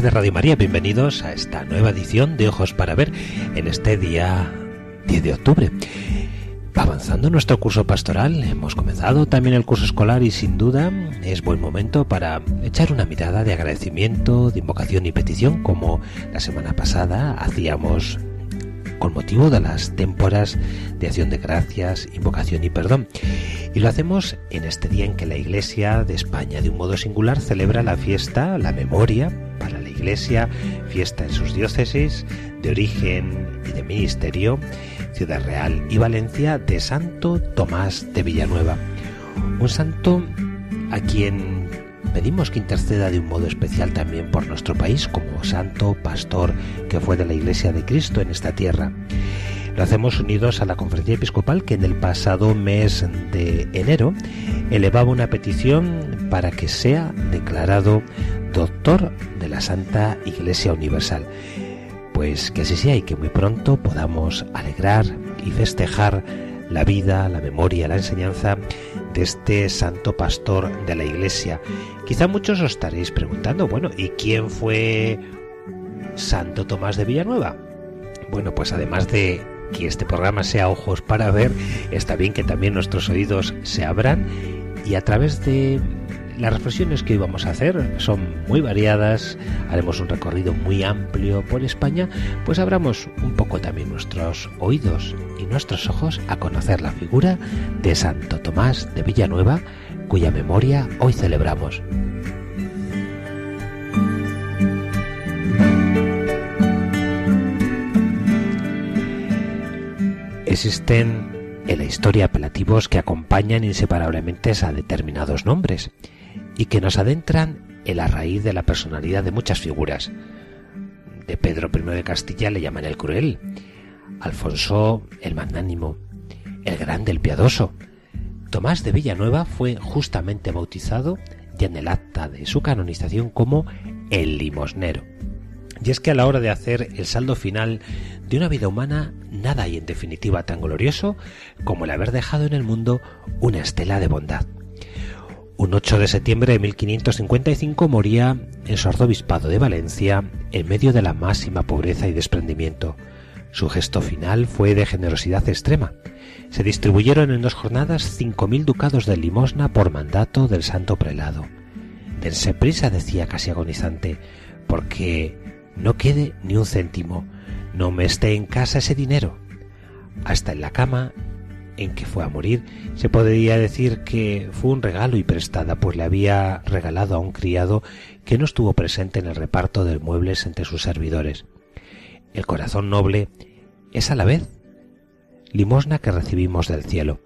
De Radio María, bienvenidos a esta nueva edición de Ojos para Ver en este día 10 de octubre. Avanzando nuestro curso pastoral, hemos comenzado también el curso escolar y sin duda es buen momento para echar una mirada de agradecimiento, de invocación y petición como la semana pasada hacíamos con motivo de las temporas de acción de gracias, invocación y perdón. Y lo hacemos en este día en que la Iglesia de España de un modo singular celebra la fiesta, la memoria Iglesia, fiesta en sus diócesis de origen y de ministerio, Ciudad Real y Valencia de Santo Tomás de Villanueva. Un santo a quien pedimos que interceda de un modo especial también por nuestro país como santo pastor que fue de la Iglesia de Cristo en esta tierra. Lo hacemos unidos a la conferencia episcopal que en el pasado mes de enero elevaba una petición para que sea declarado doctor de la Santa Iglesia Universal. Pues que así sea y que muy pronto podamos alegrar y festejar la vida, la memoria, la enseñanza de este santo pastor de la Iglesia. Quizá muchos os estaréis preguntando, bueno, ¿y quién fue Santo Tomás de Villanueva? Bueno, pues además de que este programa sea ojos para ver, está bien que también nuestros oídos se abran y a través de las reflexiones que íbamos a hacer son muy variadas, haremos un recorrido muy amplio por España, pues abramos un poco también nuestros oídos y nuestros ojos a conocer la figura de Santo Tomás de Villanueva, cuya memoria hoy celebramos. Existen en la historia apelativos que acompañan inseparablemente a determinados nombres y que nos adentran en la raíz de la personalidad de muchas figuras. De Pedro I de Castilla le llaman el cruel, Alfonso el magnánimo, el grande, el piadoso. Tomás de Villanueva fue justamente bautizado ya en el acta de su canonización como el limosnero. Y es que a la hora de hacer el saldo final de una vida humana, nada hay en definitiva tan glorioso como el haber dejado en el mundo una estela de bondad. Un 8 de septiembre de 1555 moría en su arzobispado de Valencia en medio de la máxima pobreza y desprendimiento. Su gesto final fue de generosidad extrema. Se distribuyeron en dos jornadas cinco mil ducados de limosna por mandato del santo prelado. Dense prisa, decía casi agonizante, porque no quede ni un céntimo, no me esté en casa ese dinero. Hasta en la cama en que fue a morir, se podría decir que fue un regalo y prestada, pues le había regalado a un criado que no estuvo presente en el reparto de muebles entre sus servidores. El corazón noble es a la vez limosna que recibimos del cielo.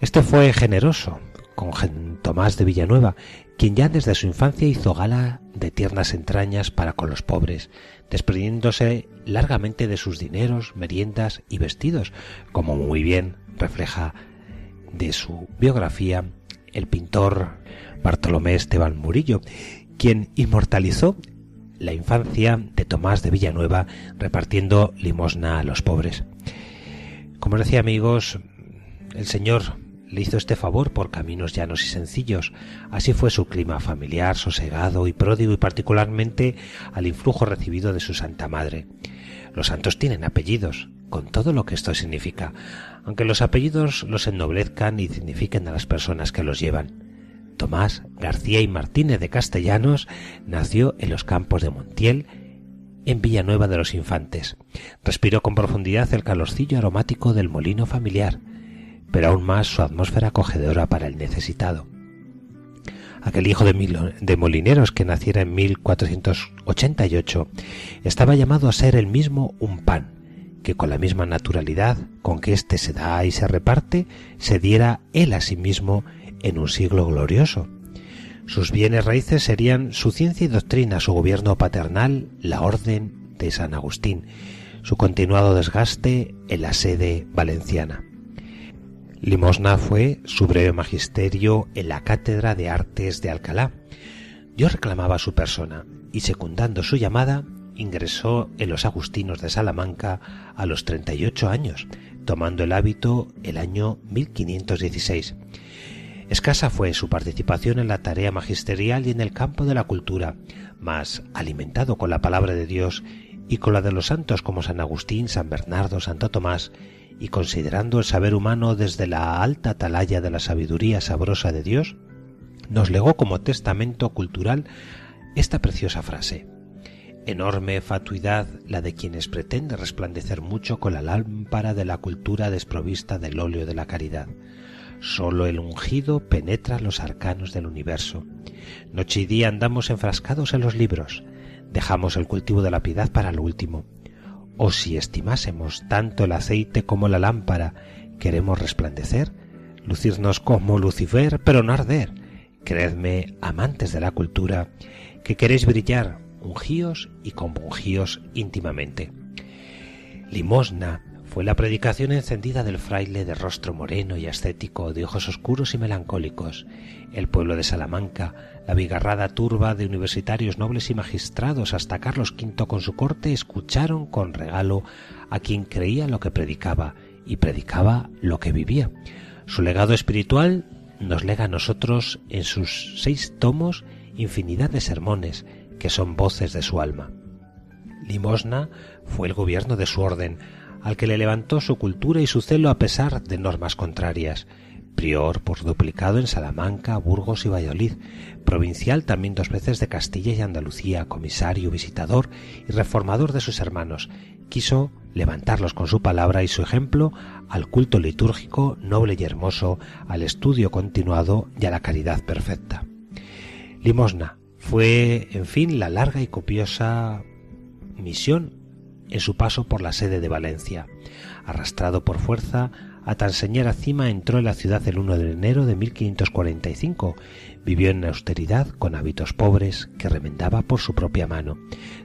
Este fue generoso con Tomás de Villanueva, quien ya desde su infancia hizo gala de tiernas entrañas para con los pobres, desprendiéndose largamente de sus dineros, meriendas y vestidos, como muy bien refleja de su biografía el pintor Bartolomé Esteban Murillo, quien inmortalizó la infancia de Tomás de Villanueva repartiendo limosna a los pobres. Como decía amigos, el Señor le hizo este favor por caminos llanos y sencillos. Así fue su clima familiar, sosegado y pródigo y particularmente al influjo recibido de su Santa Madre. Los santos tienen apellidos, con todo lo que esto significa, aunque los apellidos los ennoblezcan y signifiquen a las personas que los llevan. Tomás García y Martínez de Castellanos nació en los campos de Montiel en Villanueva de los Infantes. Respiró con profundidad el calorcillo aromático del molino familiar, pero aún más su atmósfera acogedora para el necesitado. Aquel hijo de, molineros que naciera en 1488 estaba llamado a ser el mismo un pan, que con la misma naturalidad con que éste se da y se reparte, se diera él a sí mismo en un siglo glorioso. Sus bienes raíces serían su ciencia y doctrina, su gobierno paternal, la orden de San Agustín, su continuado desgaste en la sede valenciana. Limosna fue su breve magisterio en la Cátedra de Artes de Alcalá. Yo reclamaba su persona y secundando su llamada, ingresó en los Agustinos de Salamanca a los 38 años, tomando el hábito el año 1516. Escasa fue su participación en la tarea magisterial y en el campo de la cultura, mas alimentado con la palabra de Dios y con la de los santos como San Agustín, San Bernardo, Santo Tomás, y considerando el saber humano desde la alta atalaya de la sabiduría sabrosa de Dios, nos legó como testamento cultural esta preciosa frase. Enorme fatuidad la de quienes pretenden resplandecer mucho con la lámpara de la cultura desprovista del óleo de la caridad. Solo el ungido penetra los arcanos del universo. Noche y día andamos enfrascados en los libros. Dejamos el cultivo de la piedad para lo último. O si estimásemos tanto el aceite como la lámpara, queremos resplandecer, lucirnos como Lucifer, pero no arder. Creedme, amantes de la cultura, que queréis brillar, ungíos y compungíos íntimamente. Limosna, fue la predicación encendida del fraile de rostro moreno y ascético, de ojos oscuros y melancólicos, el pueblo de Salamanca, la bigarrada turba de universitarios nobles y magistrados hasta Carlos V con su corte escucharon con regalo a quien creía lo que predicaba y predicaba lo que vivía. Su legado espiritual nos lega a nosotros en sus seis tomos infinidad de sermones que son voces de su alma. Limosna fue el gobierno de su orden, al que le levantó su cultura y su celo a pesar de normas contrarias. Prior por duplicado en Salamanca, Burgos y Valladolid, provincial también dos veces de Castilla y Andalucía, comisario, visitador y reformador de sus hermanos, quiso levantarlos con su palabra y su ejemplo al culto litúrgico noble y hermoso, al estudio continuado y a la caridad perfecta. Limosna fue, en fin, la larga y copiosa misión en su paso por la sede de Valencia. Arrastrado por fuerza, a tan señora cima entró en la ciudad el 1 de enero de 1545. Vivió en austeridad con hábitos pobres que remendaba por su propia mano.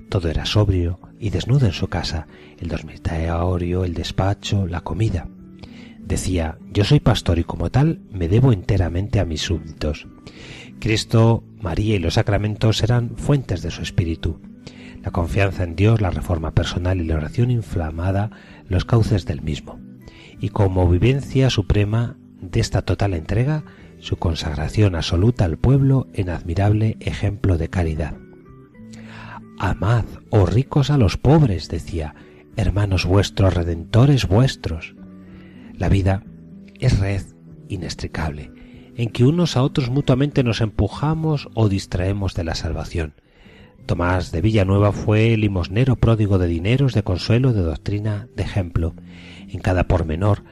Todo era sobrio y desnudo en su casa, el dormitorio, el despacho, la comida. Decía, yo soy pastor y como tal me debo enteramente a mis súbditos. Cristo, María y los sacramentos eran fuentes de su espíritu la confianza en Dios, la reforma personal y la oración inflamada los cauces del mismo. Y como vivencia suprema de esta total entrega, su consagración absoluta al pueblo en admirable ejemplo de caridad. Amad, oh ricos, a los pobres, decía, hermanos vuestros, redentores vuestros. La vida es red inextricable, en que unos a otros mutuamente nos empujamos o distraemos de la salvación. Tomás de Villanueva fue limosnero pródigo de dineros, de consuelo, de doctrina, de ejemplo. En cada pormenor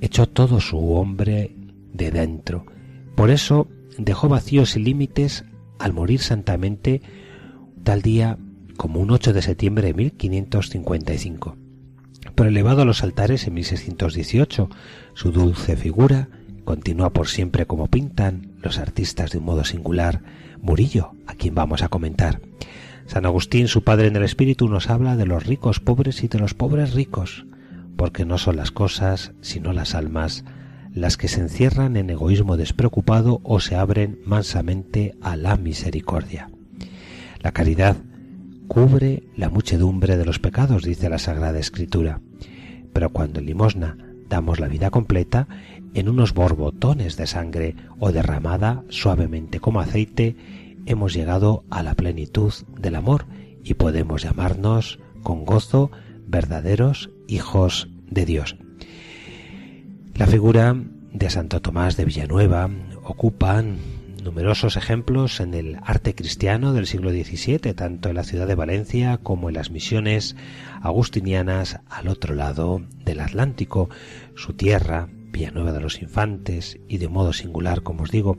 echó todo su hombre de dentro. Por eso dejó vacíos y límites al morir santamente tal día como un 8 de septiembre de 1555. Pero elevado a los altares en 1618, su dulce figura continúa por siempre como pintan los artistas de un modo singular, Murillo, a quien vamos a comentar. San Agustín, su padre en el espíritu, nos habla de los ricos pobres y de los pobres ricos, porque no son las cosas, sino las almas, las que se encierran en egoísmo despreocupado o se abren mansamente a la misericordia. La caridad cubre la muchedumbre de los pecados, dice la Sagrada Escritura, pero cuando en limosna damos la vida completa, en unos borbotones de sangre o derramada suavemente como aceite, hemos llegado a la plenitud del amor y podemos llamarnos con gozo verdaderos hijos de Dios. La figura de Santo Tomás de Villanueva ocupa numerosos ejemplos en el arte cristiano del siglo XVII, tanto en la ciudad de Valencia como en las misiones agustinianas al otro lado del Atlántico, su tierra, Villanueva de los Infantes y de modo singular, como os digo,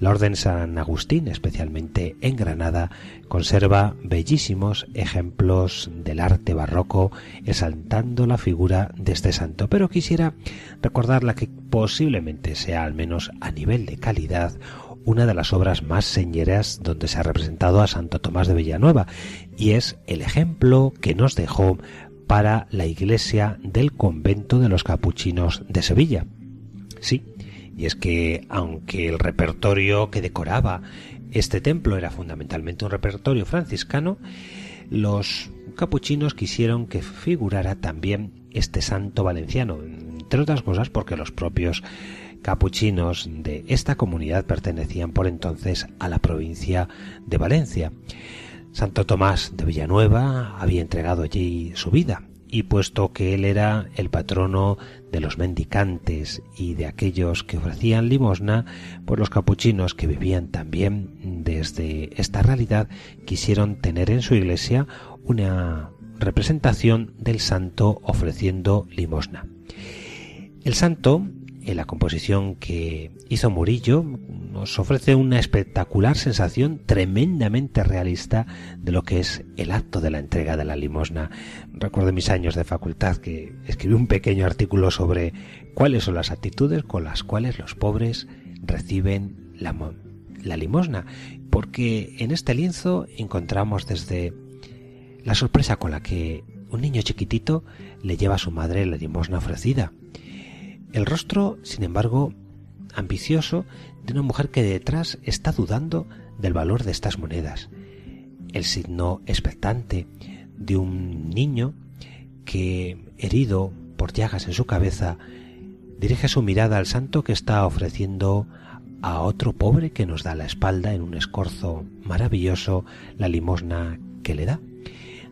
la Orden San Agustín, especialmente en Granada, conserva bellísimos ejemplos del arte barroco exaltando la figura de este santo. Pero quisiera recordar la que posiblemente sea, al menos a nivel de calidad, una de las obras más señeras donde se ha representado a Santo Tomás de Villanueva, y es el ejemplo que nos dejó para la iglesia del convento de los capuchinos de Sevilla. Sí, y es que aunque el repertorio que decoraba este templo era fundamentalmente un repertorio franciscano, los capuchinos quisieron que figurara también este santo valenciano, entre otras cosas porque los propios capuchinos de esta comunidad pertenecían por entonces a la provincia de Valencia. Santo Tomás de Villanueva había entregado allí su vida, y puesto que él era el patrono de los mendicantes y de aquellos que ofrecían limosna, pues los capuchinos que vivían también desde esta realidad quisieron tener en su iglesia una representación del santo ofreciendo limosna. El santo en la composición que hizo Murillo nos ofrece una espectacular sensación tremendamente realista de lo que es el acto de la entrega de la limosna. Recuerdo mis años de facultad que escribí un pequeño artículo sobre cuáles son las actitudes con las cuales los pobres reciben la, limosna, porque en este lienzo encontramos desde la sorpresa con la que un niño chiquitito le lleva a su madre la limosna ofrecida, el rostro, sin embargo, ambicioso de una mujer que detrás está dudando del valor de estas monedas. El signo expectante de un niño que, herido por llagas en su cabeza, dirige su mirada al santo que está ofreciendo a otro pobre que nos da la espalda en un escorzo maravilloso la limosna que le da.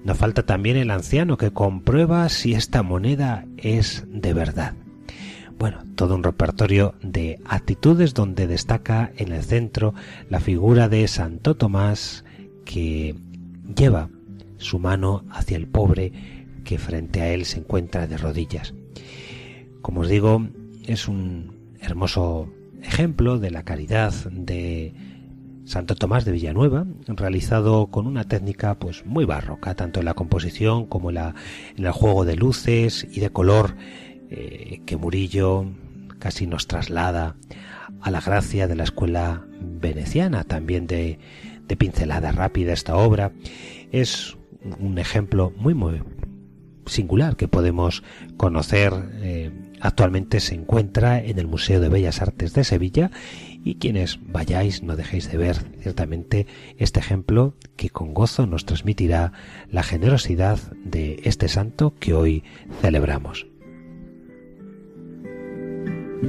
No falta también el anciano que comprueba si esta moneda es de verdad. Bueno, todo un repertorio de actitudes donde destaca en el centro la figura de Santo Tomás que lleva su mano hacia el pobre que frente a él se encuentra de rodillas. Como os digo, es un hermoso ejemplo de la caridad de Santo Tomás de Villanueva, realizado con una técnica pues muy barroca, tanto en la composición como en, la, en el juego de luces y de color eh, que Murillo casi nos traslada a la gracia de la escuela veneciana, también de, pincelada rápida esta obra. Es un ejemplo muy, muy singular que podemos conocer. Eh, actualmente se encuentra en el Museo de Bellas Artes de Sevilla y quienes vayáis no dejéis de ver ciertamente este ejemplo que con gozo nos transmitirá la generosidad de este santo que hoy celebramos. Y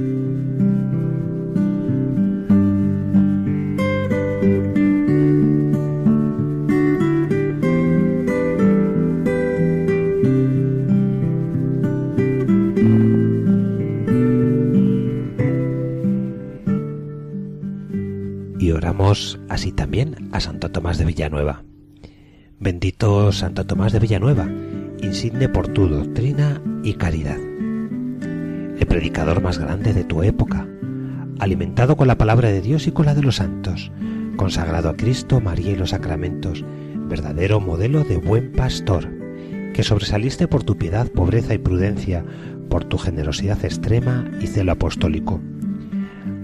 oramos así también a Santo Tomás de Villanueva. Bendito Santo Tomás de Villanueva, insigne por tu doctrina y caridad el predicador más grande de tu época, alimentado con la palabra de Dios y con la de los santos, consagrado a Cristo, María y los sacramentos, verdadero modelo de buen pastor, que sobresaliste por tu piedad, pobreza y prudencia, por tu generosidad extrema y celo apostólico,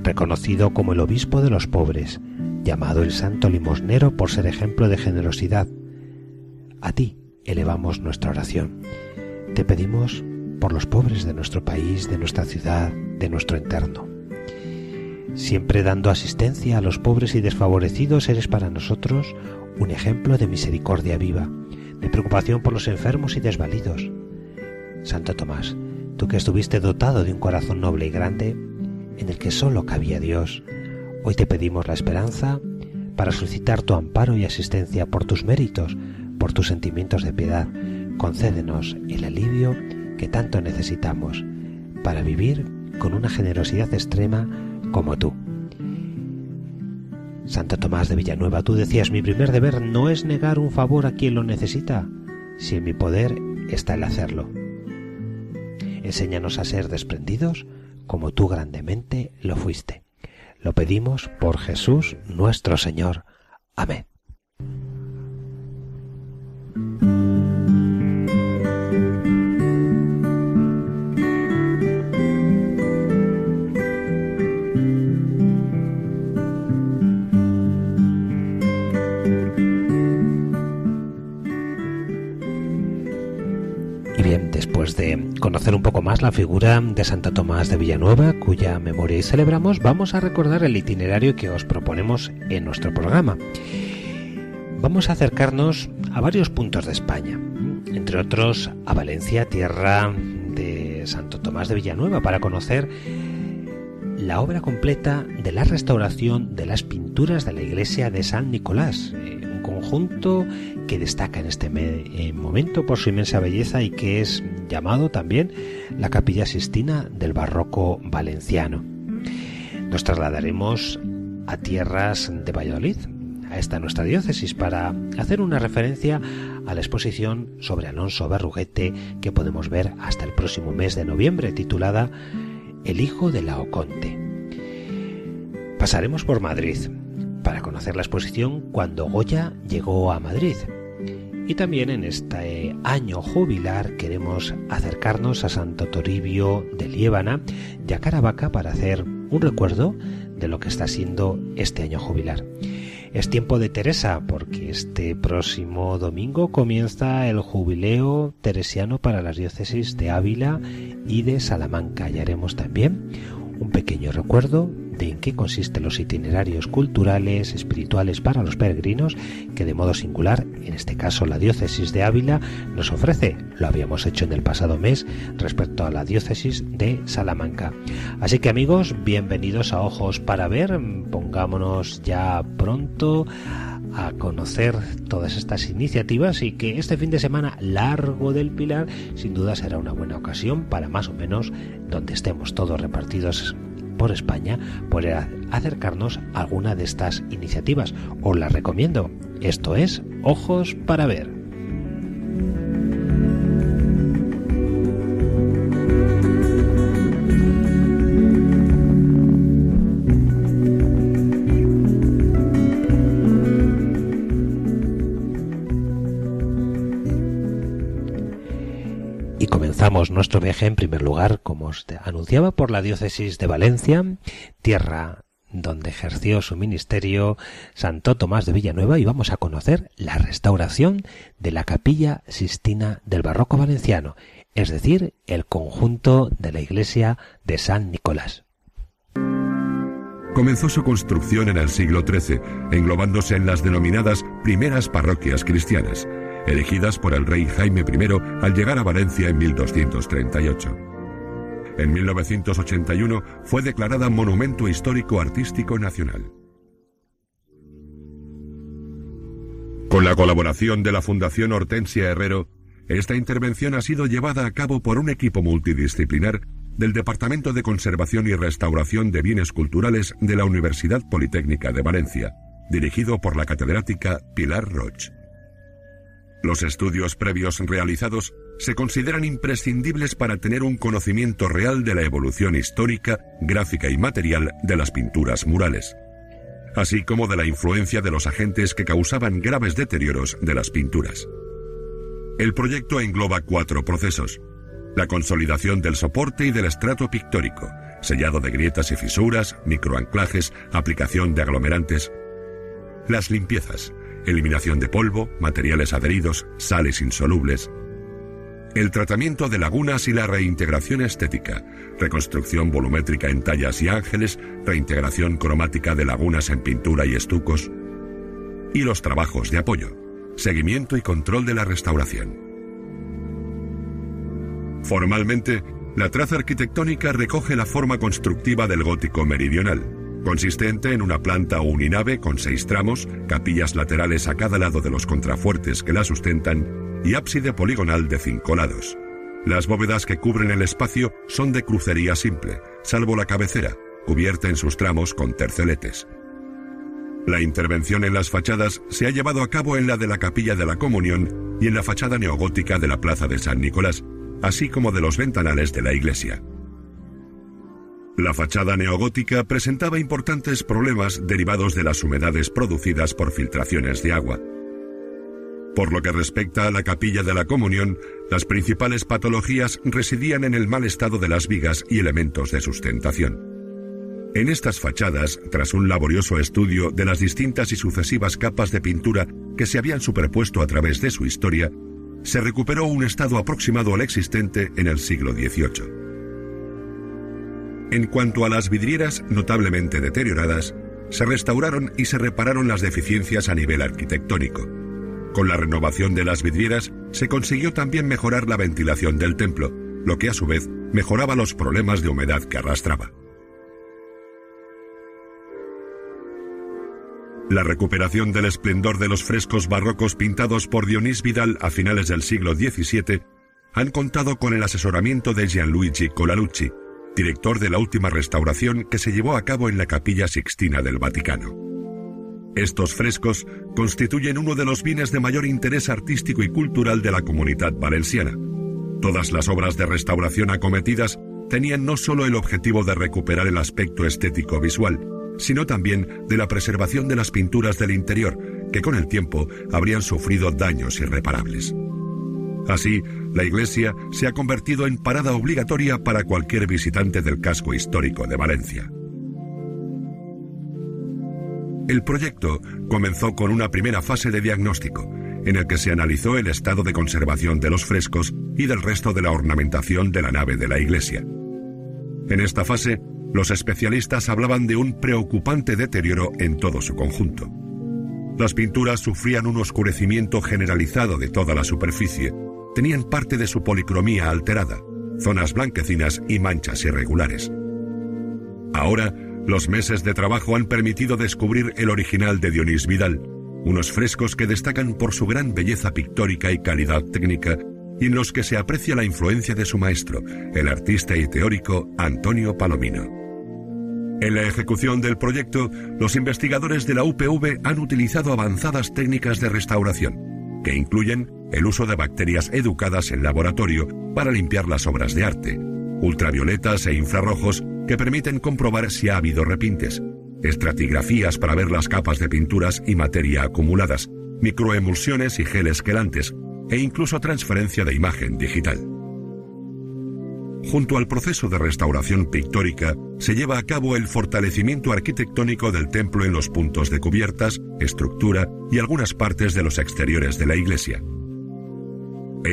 reconocido como el obispo de los pobres, llamado el santo limosnero por ser ejemplo de generosidad. A ti elevamos nuestra oración. Te pedimos por los pobres de nuestro país, de nuestra ciudad, de nuestro entorno. Siempre dando asistencia a los pobres y desfavorecidos, eres para nosotros un ejemplo de misericordia viva, de preocupación por los enfermos y desvalidos. Santo Tomás, tú que estuviste dotado de un corazón noble y grande, en el que sólo cabía Dios, hoy te pedimos la esperanza para suscitar tu amparo y asistencia por tus méritos, por tus sentimientos de piedad. Concédenos el alivio que tanto necesitamos para vivir con una generosidad extrema como tú. Santo Tomás de Villanueva, tú decías, mi primer deber no es negar un favor a quien lo necesita, si en mi poder está el hacerlo. Enséñanos a ser desprendidos como tú grandemente lo fuiste. Lo pedimos por Jesús nuestro Señor. Amén. De conocer un poco más la figura de Santa Tomás de Villanueva, cuya memoria hoy celebramos, vamos a recordar el itinerario que os proponemos en nuestro programa. Vamos a acercarnos a varios puntos de España, entre otros a Valencia, tierra de Santo Tomás de Villanueva, para conocer la obra completa de la restauración de las pinturas de la iglesia de San Nicolás, conjunto que destaca en este eh, momento por su inmensa belleza y que es llamado también la Capilla Sistina del Barroco Valenciano. Nos trasladaremos a tierras de Valladolid, a esta nuestra diócesis, para hacer una referencia a la exposición sobre Alonso Berruguete que podemos ver hasta el próximo mes de noviembre, titulada El hijo de Laoconte. Pasaremos por Madrid, para conocer la exposición cuando Goya llegó a Madrid. Y también en este año jubilar queremos acercarnos a Santo Toribio de Liébana y a Caravaca para hacer un recuerdo de lo que está siendo este año jubilar. Es tiempo de Teresa porque este próximo domingo comienza el jubileo teresiano para las diócesis de Ávila y de Salamanca y haremos también un pequeño recuerdo de en qué consisten los itinerarios culturales, espirituales para los peregrinos que de modo singular, en este caso la diócesis de Ávila, nos ofrece. Lo habíamos hecho en el pasado mes respecto a la diócesis de Salamanca. Así que amigos, bienvenidos a Ojos para Ver. Pongámonos ya pronto a conocer todas estas iniciativas y que este fin de semana largo del Pilar sin duda será una buena ocasión para más o menos donde estemos todos repartidos por España poder acercarnos a alguna de estas iniciativas. Os las recomiendo. Esto es Ojos para Ver. Nuestro viaje en primer lugar, como os anunciaba, por la diócesis de Valencia, tierra donde ejerció su ministerio Santo Tomás de Villanueva y vamos a conocer la restauración de la capilla Sistina del Barroco Valenciano, es decir, el conjunto de la iglesia de San Nicolás. Comenzó su construcción en el siglo XIII, englobándose en las denominadas primeras parroquias cristianas elegidas por el rey Jaime I al llegar a Valencia en 1238. En 1981 fue declarada Monumento Histórico Artístico Nacional. Con la colaboración de la Fundación Hortensia Herrero, esta intervención ha sido llevada a cabo por un equipo multidisciplinar del Departamento de Conservación y Restauración de Bienes Culturales de la Universidad Politécnica de Valencia, dirigido por la catedrática Pilar Roch. Los estudios previos realizados se consideran imprescindibles para tener un conocimiento real de la evolución histórica, gráfica y material de las pinturas murales, así como de la influencia de los agentes que causaban graves deterioros de las pinturas. El proyecto engloba cuatro procesos. La consolidación del soporte y del estrato pictórico, sellado de grietas y fisuras, microanclajes, aplicación de aglomerantes. Las limpiezas, eliminación de polvo, materiales adheridos, sales insolubles, el tratamiento de lagunas y la reintegración estética, reconstrucción volumétrica en tallas y ángeles, reintegración cromática de lagunas en pintura y estucos, y los trabajos de apoyo, seguimiento y control de la restauración. Formalmente, la traza arquitectónica recoge la forma constructiva del gótico meridional, consistente en una planta uninave con seis tramos, capillas laterales a cada lado de los contrafuertes que la sustentan y ábside poligonal de cinco lados. Las bóvedas que cubren el espacio son de crucería simple, salvo la cabecera, cubierta en sus tramos con terceletes. La intervención en las fachadas se ha llevado a cabo en la de la Capilla de la Comunión y en la fachada neogótica de la Plaza de San Nicolás, así como de los ventanales de la iglesia. La fachada neogótica presentaba importantes problemas derivados de las humedades producidas por filtraciones de agua. Por lo que respecta a la capilla de la comunión, las principales patologías residían en el mal estado de las vigas y elementos de sustentación. En estas fachadas, tras un laborioso estudio de las distintas y sucesivas capas de pintura que se habían superpuesto a través de su historia, se recuperó un estado aproximado al existente en el siglo XVIII. En cuanto a las vidrieras notablemente deterioradas, se restauraron y se repararon las deficiencias a nivel arquitectónico. Con la renovación de las vidrieras se consiguió también mejorar la ventilación del templo, lo que a su vez mejoraba los problemas de humedad que arrastraba. La recuperación del esplendor de los frescos barrocos pintados por Dionís Vidal a finales del siglo XVII han contado con el asesoramiento de Gianluigi Colalucci, director de la última restauración que se llevó a cabo en la Capilla Sixtina del Vaticano. Estos frescos constituyen uno de los bienes de mayor interés artístico y cultural de la comunidad valenciana. Todas las obras de restauración acometidas tenían no solo el objetivo de recuperar el aspecto estético visual, sino también de la preservación de las pinturas del interior, que con el tiempo habrían sufrido daños irreparables. Así, la iglesia se ha convertido en parada obligatoria para cualquier visitante del casco histórico de Valencia. El proyecto comenzó con una primera fase de diagnóstico, en el que se analizó el estado de conservación de los frescos y del resto de la ornamentación de la nave de la iglesia. En esta fase, los especialistas hablaban de un preocupante deterioro en todo su conjunto. Las pinturas sufrían un oscurecimiento generalizado de toda la superficie, tenían parte de su policromía alterada, zonas blanquecinas y manchas irregulares. Ahora, los meses de trabajo han permitido descubrir el original de Dionís Vidal, unos frescos que destacan por su gran belleza pictórica y calidad técnica y en los que se aprecia la influencia de su maestro, el artista y teórico Antonio Palomino. En la ejecución del proyecto, los investigadores de la UPV han utilizado avanzadas técnicas de restauración, que incluyen el uso de bacterias educadas en laboratorio para limpiar las obras de arte, ultravioletas e infrarrojos que permiten comprobar si ha habido repintes, estratigrafías para ver las capas de pinturas y materia acumuladas, microemulsiones y geles quelantes, e incluso transferencia de imagen digital. Junto al proceso de restauración pictórica, se lleva a cabo el fortalecimiento arquitectónico del templo en los puntos de cubiertas, estructura y algunas partes de los exteriores de la iglesia.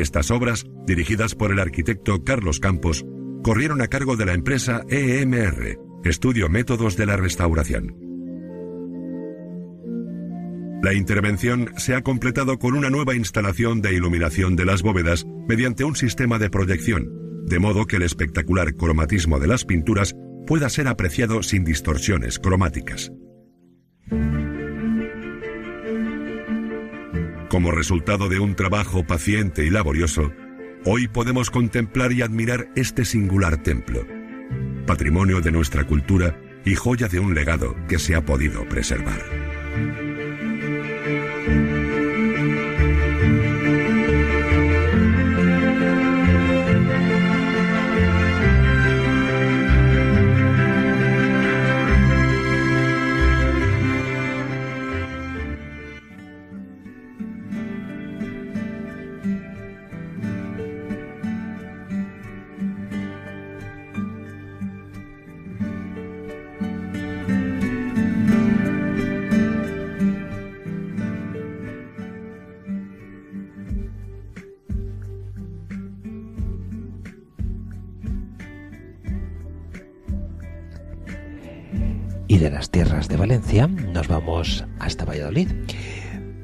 Estas obras, dirigidas por el arquitecto Carlos Campos, corrieron a cargo de la empresa EMR, Estudio Métodos de la Restauración. La intervención se ha completado con una nueva instalación de iluminación de las bóvedas mediante un sistema de proyección, de modo que el espectacular cromatismo de las pinturas pueda ser apreciado sin distorsiones cromáticas. Como resultado de un trabajo paciente y laborioso, hoy podemos contemplar y admirar este singular templo, patrimonio de nuestra cultura y joya de un legado que se ha podido preservar.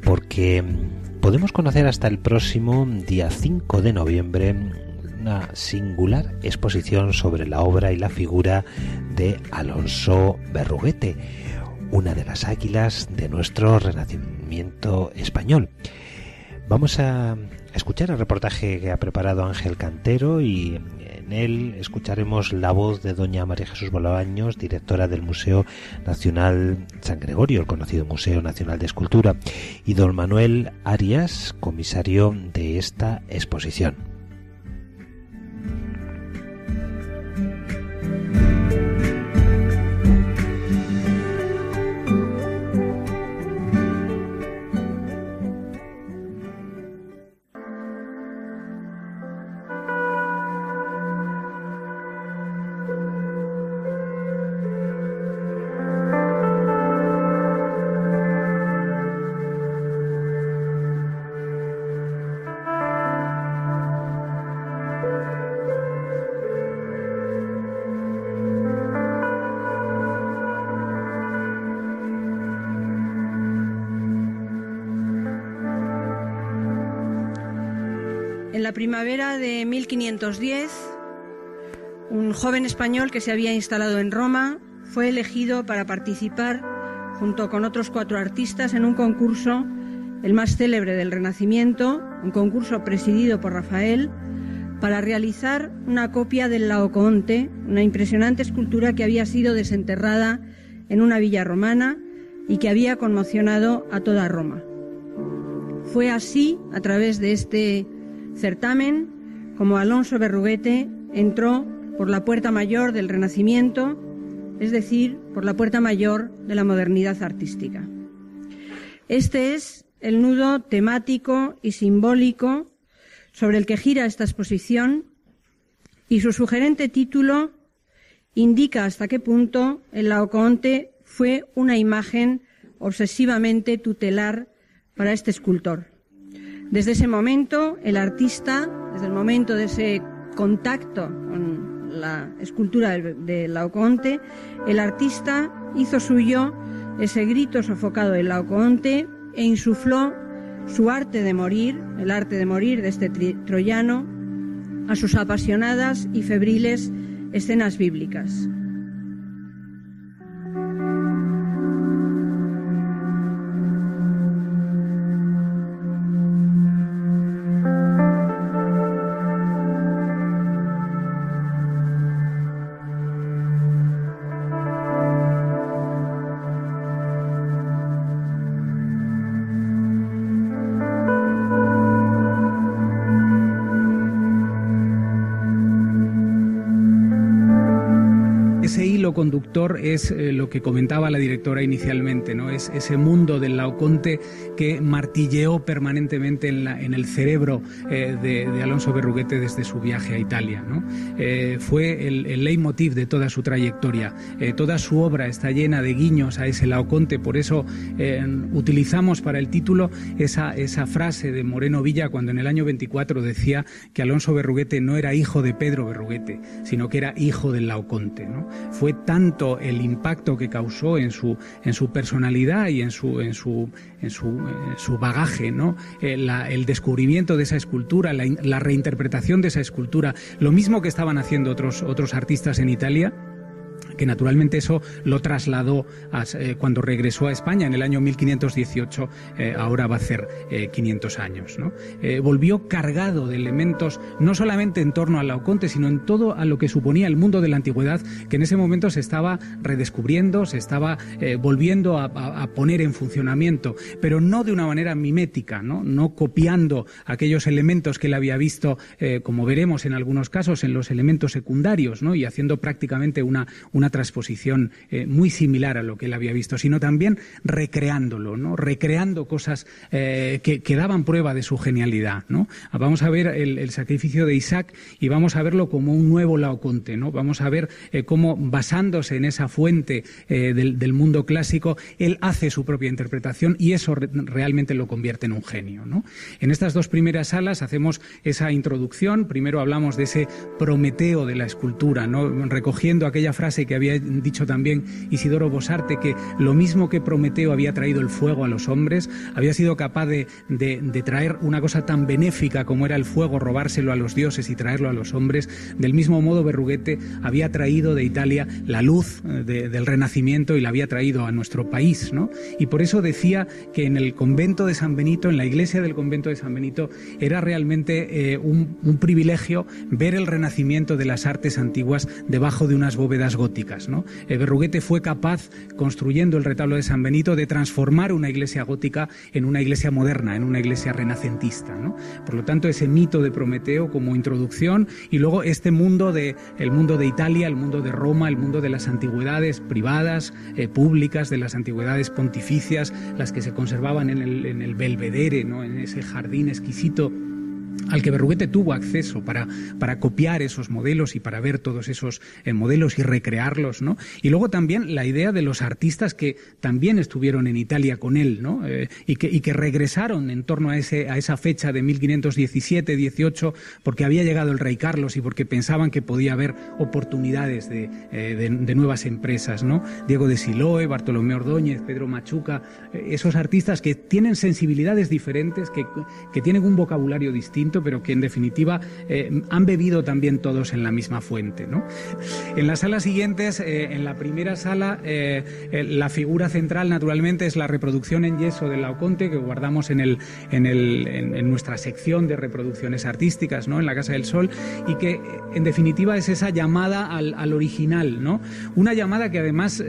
Porque podemos conocer hasta el próximo día 5 de noviembre una singular exposición sobre la obra y la figura de Alonso Berruguete, una de las águilas de nuestro renacimiento español. Vamos a escuchar el reportaje que ha preparado Ángel Cantero y En él escucharemos la voz de doña María Jesús Bolaños, directora del Museo Nacional San Gregorio, el conocido Museo Nacional de Escultura, y don Manuel Arias, comisario de esta exposición. Joven español que se había instalado en Roma fue elegido para participar junto con otros cuatro artistas en un concurso, el más célebre del Renacimiento, un concurso presidido por Rafael, para realizar una copia del Laocoonte, una impresionante escultura que había sido desenterrada en una villa romana y que había conmocionado a toda Roma. Fue así, a través de este certamen, como Alonso Berruguete entró por la puerta mayor del Renacimiento, es decir, por la puerta mayor de la modernidad artística. Este es el nudo temático y simbólico sobre el que gira esta exposición y su sugerente título indica hasta qué punto el Laocoonte fue una imagen obsesivamente tutelar para este escultor. Desde ese momento, el artista, desde el momento de ese contacto con la escultura de Laocoonte, el artista hizo suyo ese grito sofocado del Laocoonte e insufló su arte de morir, el arte de morir de este troyano, a sus apasionadas y febriles escenas bíblicas. Conductor es eh, lo que comentaba la directora inicialmente, ¿no? Es ese mundo del Laoconte que martilleó permanentemente en, la, en el cerebro eh, de, Alonso Berruguete desde su viaje a Italia, ¿no? Eh, fue el, el, leitmotiv de toda su trayectoria. toda su obra está llena de guiños a ese Laoconte, por eso utilizamos para el título esa, esa frase de Moreno Villa cuando en el año 24 decía que Alonso Berruguete no era hijo de Pedro Berruguete, sino que era hijo del Laoconte. ¿no? Fue tanto el impacto que causó en su, en su personalidad y en su, en su, en su, bagaje, ¿no? Eh, el descubrimiento de esa escultura, la, la reinterpretación de esa escultura, lo mismo que estaban haciendo otros, otros artistas en Italia que naturalmente eso lo trasladó eh, cuando regresó a España en el año 1518, eh, ahora va a ser 500 eh, años. volvió cargado de elementos no solamente en torno al Laoconte, sino en todo a lo que suponía el mundo de la antigüedad, que en ese momento se estaba redescubriendo, se estaba volviendo a, poner en funcionamiento, pero no de una manera mimética, no, no copiando aquellos elementos que él había visto, como veremos en algunos casos, en los elementos secundarios, ¿no? y haciendo prácticamente una, una transposición eh, muy similar a lo que él había visto, sino también recreándolo, ¿no? recreando cosas eh, que, daban prueba de su genialidad. ¿no? Vamos a ver el, sacrificio de Isaac y vamos a verlo como un nuevo Laoconte. ¿no? Vamos a ver eh, cómo, basándose en esa fuente del, mundo clásico, él hace su propia interpretación y eso realmente lo convierte en un genio. ¿no? En estas dos primeras salas hacemos esa introducción. Primero hablamos de ese Prometeo de la escultura, ¿no? recogiendo aquella frase que había dicho también Isidoro Bosarte, que lo mismo que Prometeo había traído el fuego a los hombres, había sido capaz de, de, traer una cosa tan benéfica como era el fuego, robárselo a los dioses y traerlo a los hombres. Del mismo modo, Berruguete había traído de Italia la luz eh, del Renacimiento y la había traído a nuestro país, ¿no? Y por eso decía que en el convento de San Benito, en la iglesia del convento de San Benito, era realmente eh, un, un privilegio ver el renacimiento de las artes antiguas debajo de unas bóvedas góticas. ¿No? Eh, Berruguete fue capaz, construyendo el retablo de San Benito, de transformar una iglesia gótica en una iglesia moderna, en una iglesia renacentista. ¿no? Por lo tanto, ese mito de Prometeo como introducción y luego este mundo de el mundo de Italia, el mundo de Roma, el mundo de las antigüedades privadas, eh, públicas, de las antigüedades pontificias, las que se conservaban en el, en el Belvedere, ¿no? en ese jardín exquisito al que Berruguete tuvo acceso para, para copiar esos modelos y para ver todos esos eh, modelos y recrearlos, ¿no? Y luego también la idea de los artistas que también estuvieron en Italia con él, ¿no? Eh, y, que, y que regresaron en torno a, ese, a esa fecha de 1517-18 porque había llegado el rey Carlos y porque pensaban que podía haber oportunidades de, eh, de, nuevas empresas, ¿no? Diego de Siloe, Bartolomé Ordóñez, Pedro Machuca, esos artistas que tienen sensibilidades diferentes, que, que tienen un vocabulario distinto, pero que en definitiva eh, han bebido también todos en la misma fuente. En las salas siguientes, eh, en la primera sala, eh, la figura central naturalmente es la reproducción en yeso del Laoconte que guardamos en, el, en, el, en, nuestra sección de reproducciones artísticas, ¿no? en la Casa del Sol, y que en definitiva es esa llamada al, al original, ¿no? una llamada que además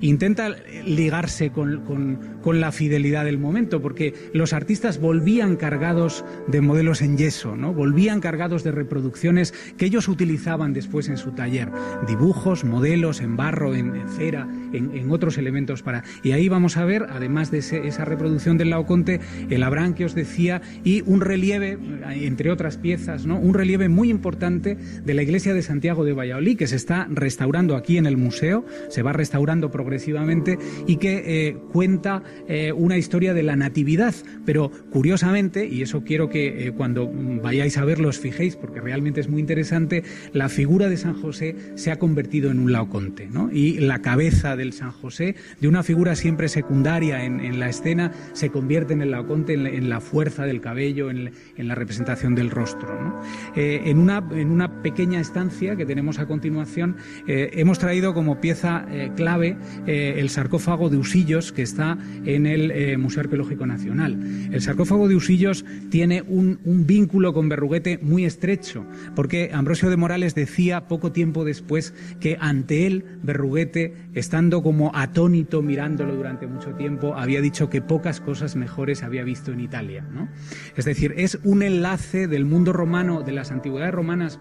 intenta ligarse con, con, con la fidelidad del momento, porque los artistas volvían cargados de modelos en yeso, ¿no? Volvían cargados de reproducciones que ellos utilizaban después en su taller, dibujos, modelos en barro, en, cera, en, otros elementos para. Y ahí vamos a ver, además de esa reproducción del Laoconte, el Abraham que os decía y un relieve, entre otras piezas, ¿no? Un relieve muy importante de la iglesia de Santiago de Valladolid que se está restaurando aquí en el museo, se va restaurando progresivamente y que eh, cuenta eh, una historia de la natividad, pero curiosamente, y eso quiero que eh, cuando vayáis a verlo os fijéis, porque realmente es muy interesante, la figura de San José se ha convertido en un laoconte, ¿no? Y la cabeza del San José, de una figura siempre secundaria en, la escena, se convierte en el laoconte, en, la, fuerza del cabello, en, la representación del rostro, eh, en, una, en una pequeña estancia que tenemos a continuación, eh, hemos traído como pieza eh, clave el sarcófago de Usillos que está en el Museo Arqueológico Nacional. El sarcófago de Usillos tiene un con Berruguete muy estrecho, porque Ambrosio de Morales decía poco tiempo después que ante él Berruguete, estando como atónito mirándolo durante mucho tiempo, había dicho que pocas cosas mejores había visto en Italia. ¿no? Es decir, es un enlace del mundo romano, de las antigüedades romanas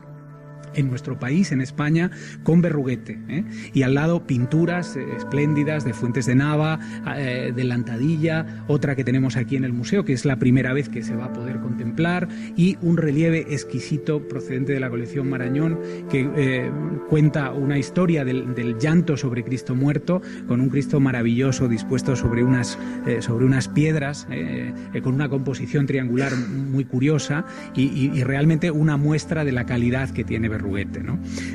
en nuestro país, en España, con Berruguete. ¿eh? Y al lado pinturas eh, espléndidas de Fuentes de Nava, eh, de Lantadilla, otra que tenemos aquí en el museo, que es la primera vez que se va a poder contemplar, y un relieve exquisito procedente de la colección Marañón, que cuenta una historia del, llanto sobre Cristo muerto, con un Cristo maravilloso dispuesto sobre unas, sobre unas piedras, con una composición triangular muy curiosa, y, y realmente una muestra de la calidad que tiene Berruguete.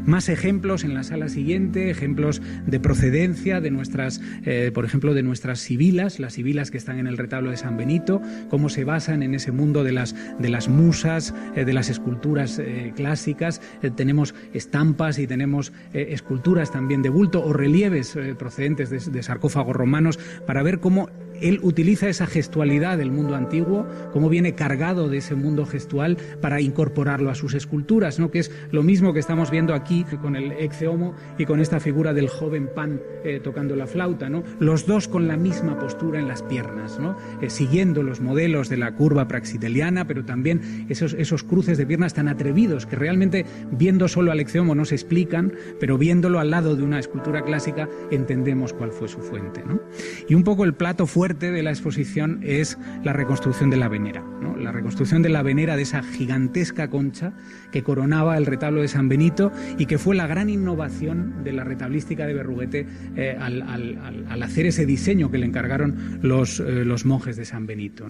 Más ejemplos en la sala siguiente, ejemplos de procedencia de nuestras, eh, por ejemplo, de nuestras sibilas, las sibilas que están en el retablo de San Benito, cómo se basan en ese mundo de las, de las musas, eh, de las esculturas eh, clásicas. tenemos estampas y tenemos esculturas también de bulto o relieves procedentes de, de sarcófagos romanos para ver cómo él utiliza esa gestualidad del mundo antiguo, cómo viene cargado de ese mundo gestual para incorporarlo a sus esculturas, ¿no? que es lo mismo que estamos viendo aquí con el ex homo y con esta figura del joven Pan eh, tocando la flauta, ¿no? los dos con la misma postura en las piernas, ¿no? Eh, siguiendo los modelos de la curva praxiteliana, pero también esos, esos cruces de piernas tan atrevidos que realmente viendo solo al ex homo no se explican, pero viéndolo al lado de una escultura clásica entendemos cuál fue su fuente. ¿no? Y un poco el plato fuerte fuerte de la exposición es la reconstrucción de la venera, la reconstrucción de la venera de esa gigantesca concha que coronaba el retablo de San Benito y que fue la gran innovación de la retablística de Berruguete eh, al, hacer ese diseño que le encargaron los, eh, los monjes de San Benito.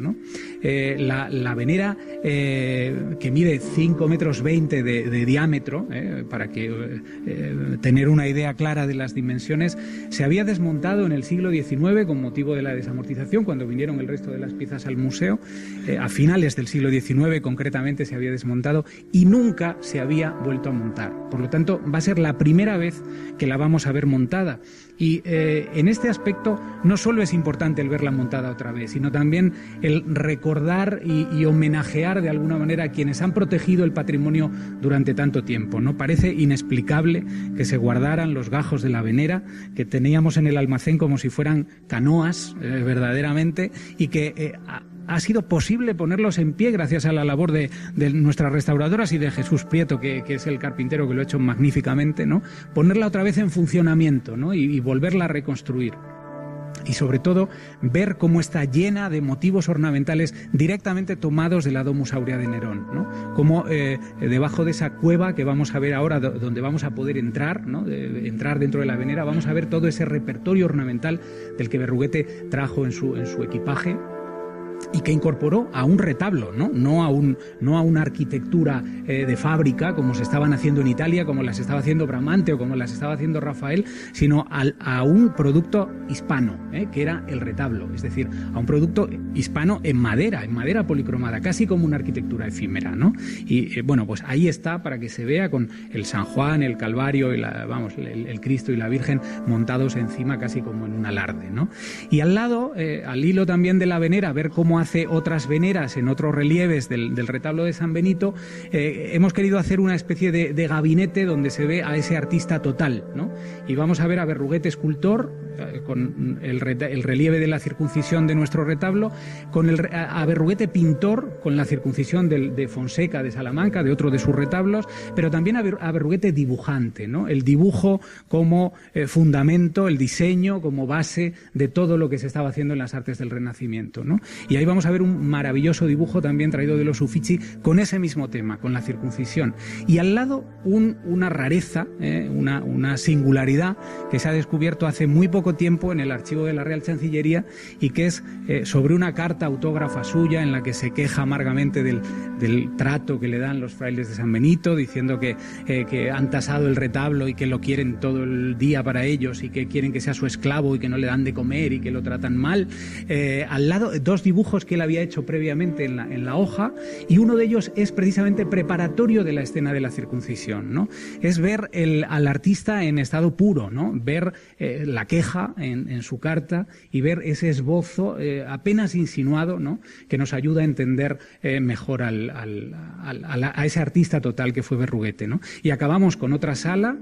Eh, la, venera, que mide 5 metros 20 de, diámetro, para que tener una idea clara de las dimensiones, se había desmontado en el siglo XIX con motivo de la desamortización, cuando vinieron el resto de las piezas al museo. a finales del siglo XIX, concretamente, se había desmontado y nunca se había vuelto a montar. Por lo tanto, va a ser la primera vez que la vamos a ver montada. Y eh, en este aspecto no solo es importante el verla montada otra vez, sino también el recordar y, homenajear de alguna manera a quienes han protegido el patrimonio durante tanto tiempo. ¿no? Parece inexplicable que se guardaran los gajos de la venera que teníamos en el almacén como si fueran canoas eh, verdaderamente y que eh, ha sido posible ponerlos en pie gracias a la labor de, nuestras restauradoras y de Jesús Prieto, que, es el carpintero que lo ha hecho magníficamente, ¿no? Ponerla otra vez en funcionamiento, ¿no? y, volverla a reconstruir y sobre todo ver cómo está llena de motivos ornamentales directamente tomados de la Domus Aurea de Nerón, ¿no? Como eh, debajo de esa cueva que vamos a ver ahora, donde vamos a poder entrar, ¿no? entrar dentro de la venera, vamos a ver todo ese repertorio ornamental del que Berruguete trajo en su equipaje y que incorporó a un retablo, no, no, a, un, no a una arquitectura eh, de fábrica como se estaban haciendo en Italia, como las estaba haciendo Bramante o como las estaba haciendo Rafael, sino a un producto hispano, eh, que era el retablo, es decir, a un producto hispano en madera, en madera policromada, casi como una arquitectura efímera. ¿no? Y eh, bueno, pues ahí está para que se vea con el San Juan, el Calvario, y la, vamos, el, Cristo y la Virgen montados encima casi como en un alarde. ¿no? Y al lado, al hilo también de la venera, ver cómo hace otras veneras en otros relieves del, retablo de San Benito, eh, hemos querido hacer una especie de, gabinete donde se ve a ese artista total. ¿no? Y vamos a ver a Berruguete escultor, eh, con el, relieve de la circuncisión de nuestro retablo, con el, a Berruguete pintor, con la circuncisión de, Fonseca de Salamanca, de otro de sus retablos, pero también a, Berruguete dibujante, ¿no? el dibujo como eh, fundamento, el diseño como base de todo lo que se estaba haciendo en las artes del Renacimiento. ¿no? Y ahí vamos a ver un maravilloso dibujo también traído de los Uffizi con ese mismo tema, con la circuncisión. Y al lado una rareza, ¿eh? una, una singularidad que se ha descubierto hace muy poco tiempo en el archivo de la Real Chancillería y que es eh, sobre una carta autógrafa suya en la que se queja amargamente del, trato que le dan los frailes de San Benito, diciendo que, eh, que han tasado el retablo y que lo quieren todo el día para ellos y que quieren que sea su esclavo y que no le dan de comer y que lo tratan mal. Eh, al lado, dos dibujos que él había hecho previamente en la, en la hoja y uno de ellos es precisamente preparatorio de la escena de la circuncisión. ¿no? Es ver el, al artista en estado puro, ¿no? ver la queja en, su carta y ver ese esbozo eh, apenas insinuado ¿no? que nos ayuda a entender eh, mejor al, a ese artista total que fue Berruguete. ¿no? Y acabamos con otra sala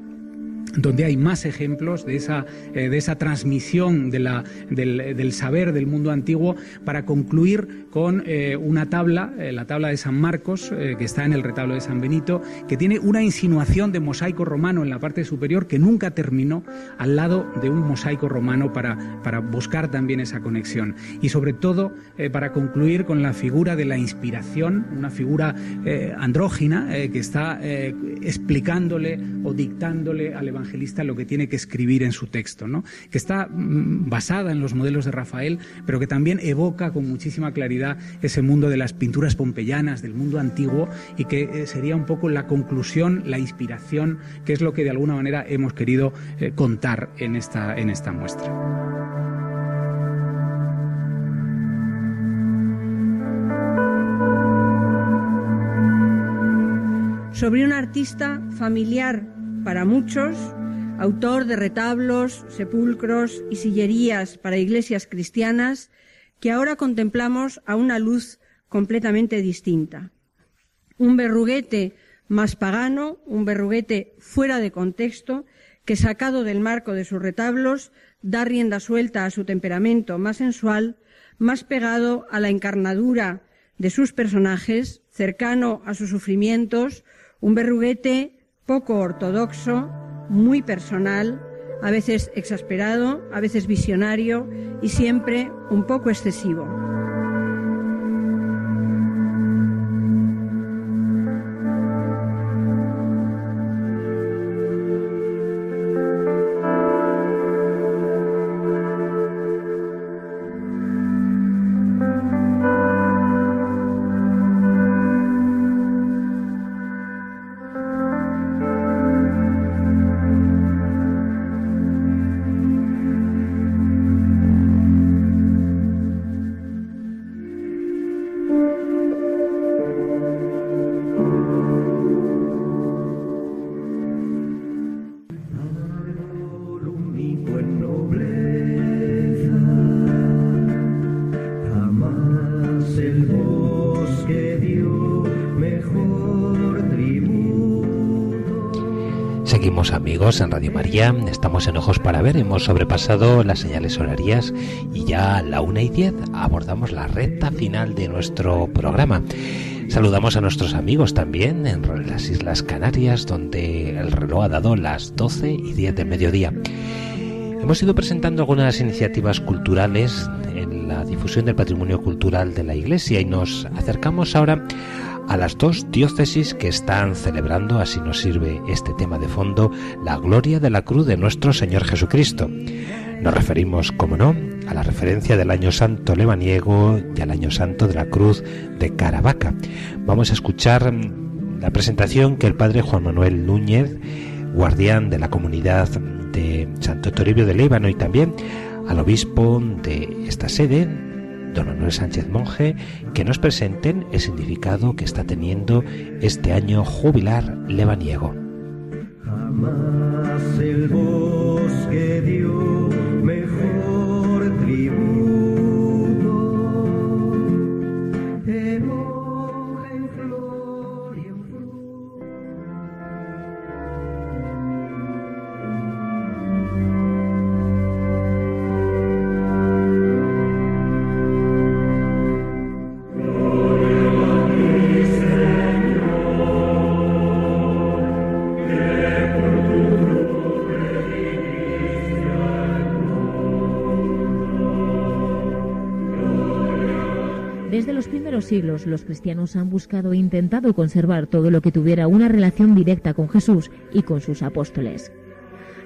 donde hay más ejemplos de esa, eh, de esa transmisión de la, del, saber del mundo antiguo para concluir con eh, una tabla, eh, la tabla de San Marcos, que está en el retablo de San Benito, que tiene una insinuación de mosaico romano en la parte superior que nunca terminó al lado de un mosaico romano para, para buscar también esa conexión. Y sobre todo para concluir con la figura de la inspiración, una figura andrógina que está explicándole o dictándole al evangelista lo que tiene que escribir en su texto, ¿no? que está mm, basada en los modelos de Rafael, pero que también evoca con muchísima claridad ese mundo de las pinturas pompeyanas, del mundo antiguo, y que eh, sería un poco la conclusión, la inspiración, que es lo que de alguna manera hemos querido eh, contar en esta, en esta muestra. sobre un artista familiar para muchos, autor de retablos, sepulcros y sillerías para iglesias cristianas, que ahora contemplamos a una luz completamente distinta. Un berruguete más pagano, un berruguete fuera de contexto, que sacado del marco de sus retablos da rienda suelta a su temperamento más sensual, más pegado a la encarnadura de sus personajes, cercano a sus sufrimientos, un berruguete poco ortodoxo, muy personal, a veces exasperado, a veces visionario y siempre un poco excesivo. Amigos en Radio María, estamos en Ojos para Ver, hemos sobrepasado las señales horarias y ya a la una y diez abordamos la recta final de nuestro programa. Saludamos a nuestros amigos también en las Islas Canarias, donde el reloj ha dado las 12 y 10 del mediodía. Hemos ido presentando algunas iniciativas culturales en la difusión del patrimonio cultural de la Iglesia y nos acercamos ahora a las dos diócesis que están celebrando, así nos sirve este tema de fondo, la gloria de la cruz de nuestro Señor Jesucristo. Nos referimos, como no, a la referencia del Año Santo lebaniego y al Año Santo de la Cruz de Caravaca. Vamos a escuchar la presentación que el Padre Juan Manuel Núñez, guardián de la comunidad de Santo Toribio de Líbano y también al obispo de esta sede, don Manuel Sánchez Monje, que nos presenten el significado que está teniendo este año jubilar lebaniego. Siglos, los cristianos han buscado e intentado conservar todo lo que tuviera una relación directa con Jesús y con sus apóstoles.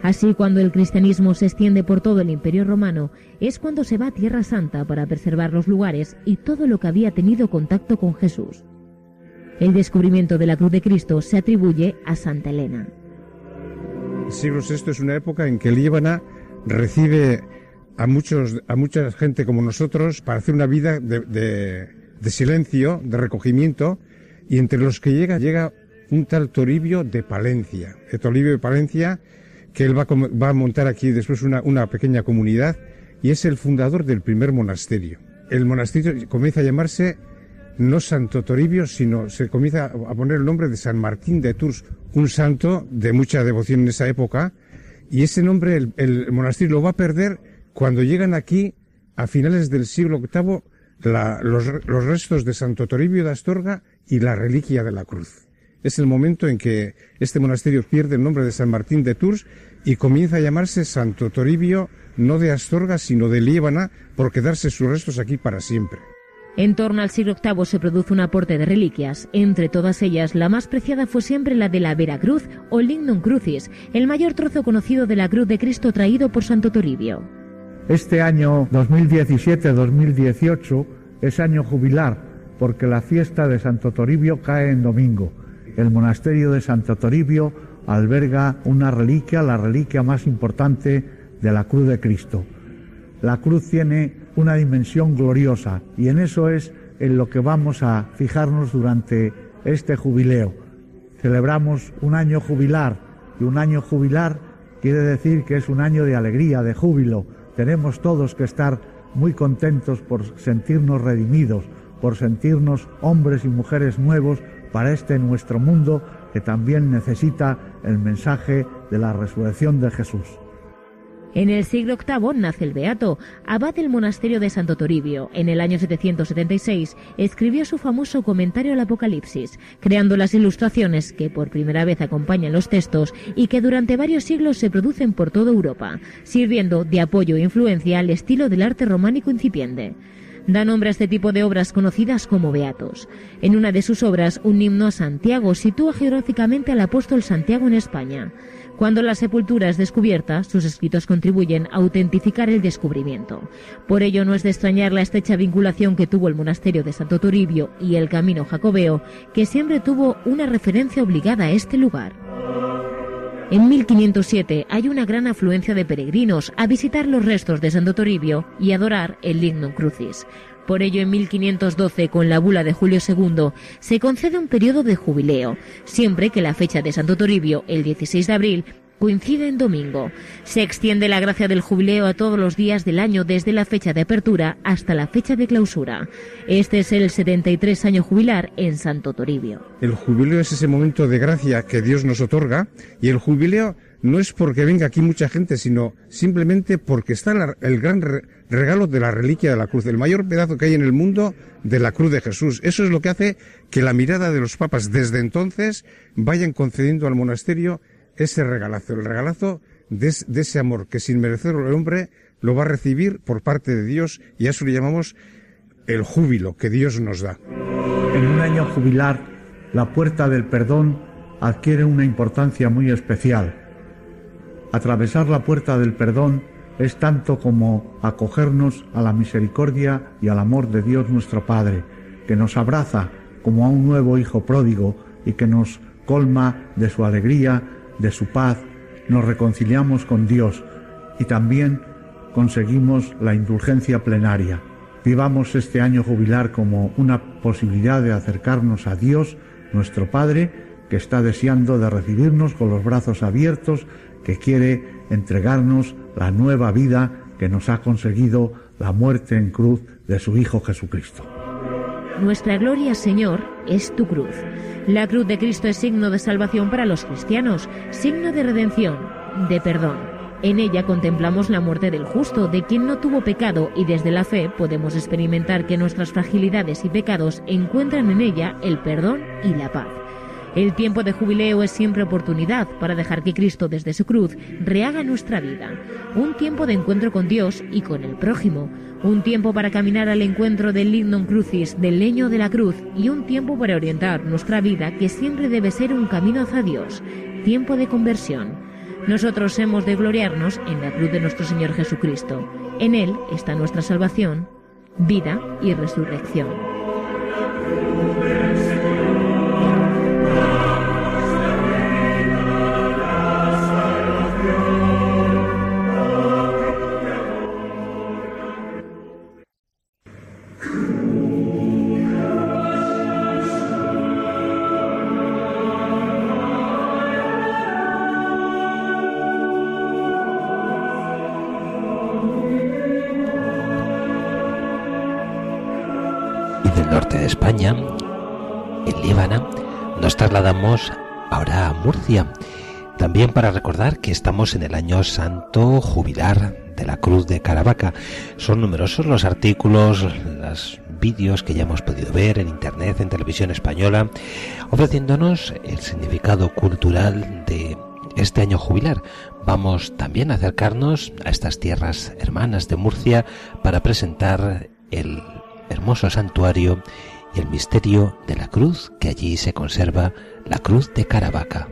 Así, cuando el cristianismo se extiende por todo el Imperio Romano, es cuando se va a Tierra Santa para preservar los lugares y todo lo que había tenido contacto con Jesús. El descubrimiento de la cruz de Cristo se atribuye a Santa Elena. El siglo VI es una época en que Líbana recibe a muchos a mucha gente como nosotros para hacer una vida de, de- de silencio, de recogimiento, y entre los que llega llega un tal Toribio de Palencia, el Toribio de Palencia, que él va va a montar aquí después una, una pequeña comunidad y es el fundador del primer monasterio. El monasterio comienza a llamarse no Santo Toribio, sino se comienza a poner el nombre de San Martín de Tours, un santo de mucha devoción en esa época, y ese nombre el, el monasterio lo va a perder cuando llegan aquí, a finales del siglo VIII, los, restos de Santo Toribio de Astorga y la reliquia de la cruz. Es el momento en que este monasterio pierde el nombre de San Martín de Tours y comienza a llamarse Santo Toribio, no de Astorga, sino de Líbana, por quedarse sus restos aquí para siempre. En torno al siglo VIII se produce un aporte de reliquias. Entre todas ellas, la más preciada fue siempre la de la Veracruz o Lignum Crucis, el mayor trozo conocido de la cruz de Cristo traído por Santo Toribio. Este año 2017-2018 es año jubilar porque la fiesta de Santo Toribio cae en domingo. El monasterio de Santo Toribio alberga una reliquia, la reliquia más importante de la cruz de Cristo. La cruz tiene una dimensión gloriosa y en eso es en lo que vamos a fijarnos durante este jubileo. Celebramos un año jubilar y un año jubilar quiere decir que es un año de alegría, de júbilo. Tenemos todos que estar muy contentos por sentirnos redimidos, por sentirnos hombres y mujeres nuevos para este nuestro mundo que también necesita el mensaje de la resurrección de Jesús. En el siglo VIII nace el Beato, abad del monasterio de Santo Toribio. En el año 776 escribió su famoso comentario al Apocalipsis, creando las ilustraciones que por primera vez acompañan los textos y que durante varios siglos se producen por toda Europa, sirviendo de apoyo e influencia al estilo del arte románico incipiente da nombre a este tipo de obras conocidas como beatos. En una de sus obras, un himno a Santiago sitúa geográficamente al apóstol Santiago en España. Cuando la sepultura es descubierta, sus escritos contribuyen a autentificar el descubrimiento. Por ello no es de extrañar la estrecha vinculación que tuvo el monasterio de Santo Toribio y el camino jacobeo, que siempre tuvo una referencia obligada a este lugar. En 1507 hay una gran afluencia de peregrinos a visitar los restos de Santo Toribio y adorar el Lignum Crucis. Por ello, en 1512, con la bula de Julio II, se concede un periodo de jubileo, siempre que la fecha de Santo Toribio, el 16 de abril, coincide en domingo. Se extiende la gracia del jubileo a todos los días del año desde la fecha de apertura hasta la fecha de clausura. Este es el 73 año jubilar en Santo Toribio. El jubileo es ese momento de gracia que Dios nos otorga y el jubileo no es porque venga aquí mucha gente, sino simplemente porque está el gran re, regalo de la reliquia de la cruz, el mayor pedazo que hay en el mundo de la cruz de Jesús. Eso es lo que hace que la mirada de los papas desde entonces vayan concediendo al monasterio ese regalazo, el regalazo de, de, ese amor que sin merecerlo el hombre lo va a recibir por parte de Dios y a eso le llamamos el júbilo que Dios nos da. En un año jubilar, la puerta del perdón adquiere una importancia muy especial. Atravesar la puerta del perdón es tanto como acogernos a la misericordia y al amor de Dios nuestro Padre, que nos abraza como a un nuevo hijo pródigo y que nos colma de su alegría de su paz, nos reconciliamos con Dios y también conseguimos la indulgencia plenaria. Vivamos este año jubilar como una posibilidad de acercarnos a Dios, nuestro Padre, que está deseando de recibirnos con los brazos abiertos, que quiere entregarnos la nueva vida que nos ha conseguido la muerte en cruz de su Hijo Jesucristo. Nuestra gloria, Señor, es tu cruz. La cruz de Cristo es signo de salvación para los cristianos, signo de redención, de perdón. En ella contemplamos la muerte del justo, de quien no tuvo pecado, y desde la fe podemos experimentar que nuestras fragilidades y pecados encuentran en ella el perdón y la paz. El tiempo de jubileo es siempre oportunidad para dejar que Cristo desde su cruz rehaga nuestra vida. Un tiempo de encuentro con Dios y con el prójimo. Un tiempo para caminar al encuentro del lignum crucis, del leño de la cruz, y un tiempo para orientar nuestra vida que siempre debe ser un camino hacia Dios. Tiempo de conversión. Nosotros hemos de gloriarnos en la cruz de nuestro Señor Jesucristo. En Él está nuestra salvación, vida y resurrección. Líbana, nos trasladamos ahora a Murcia, también para recordar que estamos en el año santo jubilar de la Cruz de Caravaca. Son numerosos los artículos, los vídeos que ya hemos podido ver en Internet, en televisión española, ofreciéndonos el significado cultural de este año jubilar. Vamos también a acercarnos a estas tierras hermanas de Murcia para presentar el hermoso santuario y el misterio de la cruz que allí se conserva, la cruz de Caravaca.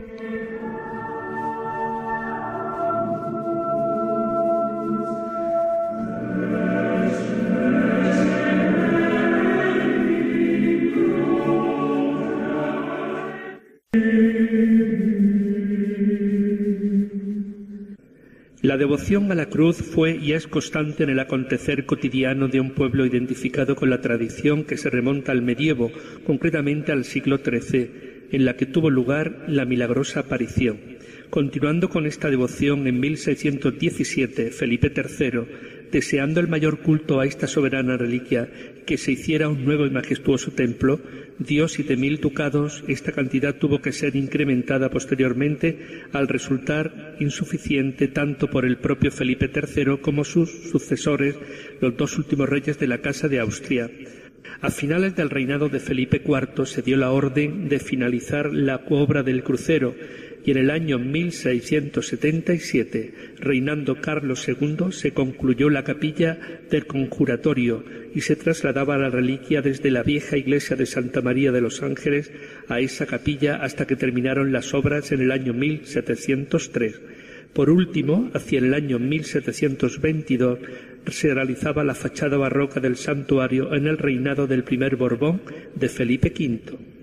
La devoción a la cruz fue y es constante en el acontecer cotidiano de un pueblo identificado con la tradición que se remonta al medievo, concretamente al siglo XIII, en la que tuvo lugar la milagrosa aparición. Continuando con esta devoción, en 1617, Felipe III deseando el mayor culto a esta soberana reliquia, que se hiciera un nuevo y majestuoso templo, dio siete mil ducados. Esta cantidad tuvo que ser incrementada posteriormente al resultar insuficiente tanto por el propio Felipe III como sus sucesores, los dos últimos reyes de la Casa de Austria. A finales del reinado de Felipe IV se dio la orden de finalizar la obra del crucero y en el año 1677, reinando Carlos II, se concluyó la capilla del conjuratorio y se trasladaba la reliquia desde la vieja iglesia de Santa María de los Ángeles a esa capilla hasta que terminaron las obras en el año 1703. Por último, hacia el año 1722, se realizaba la fachada barroca del santuario en el reinado del primer Borbón de Felipe V.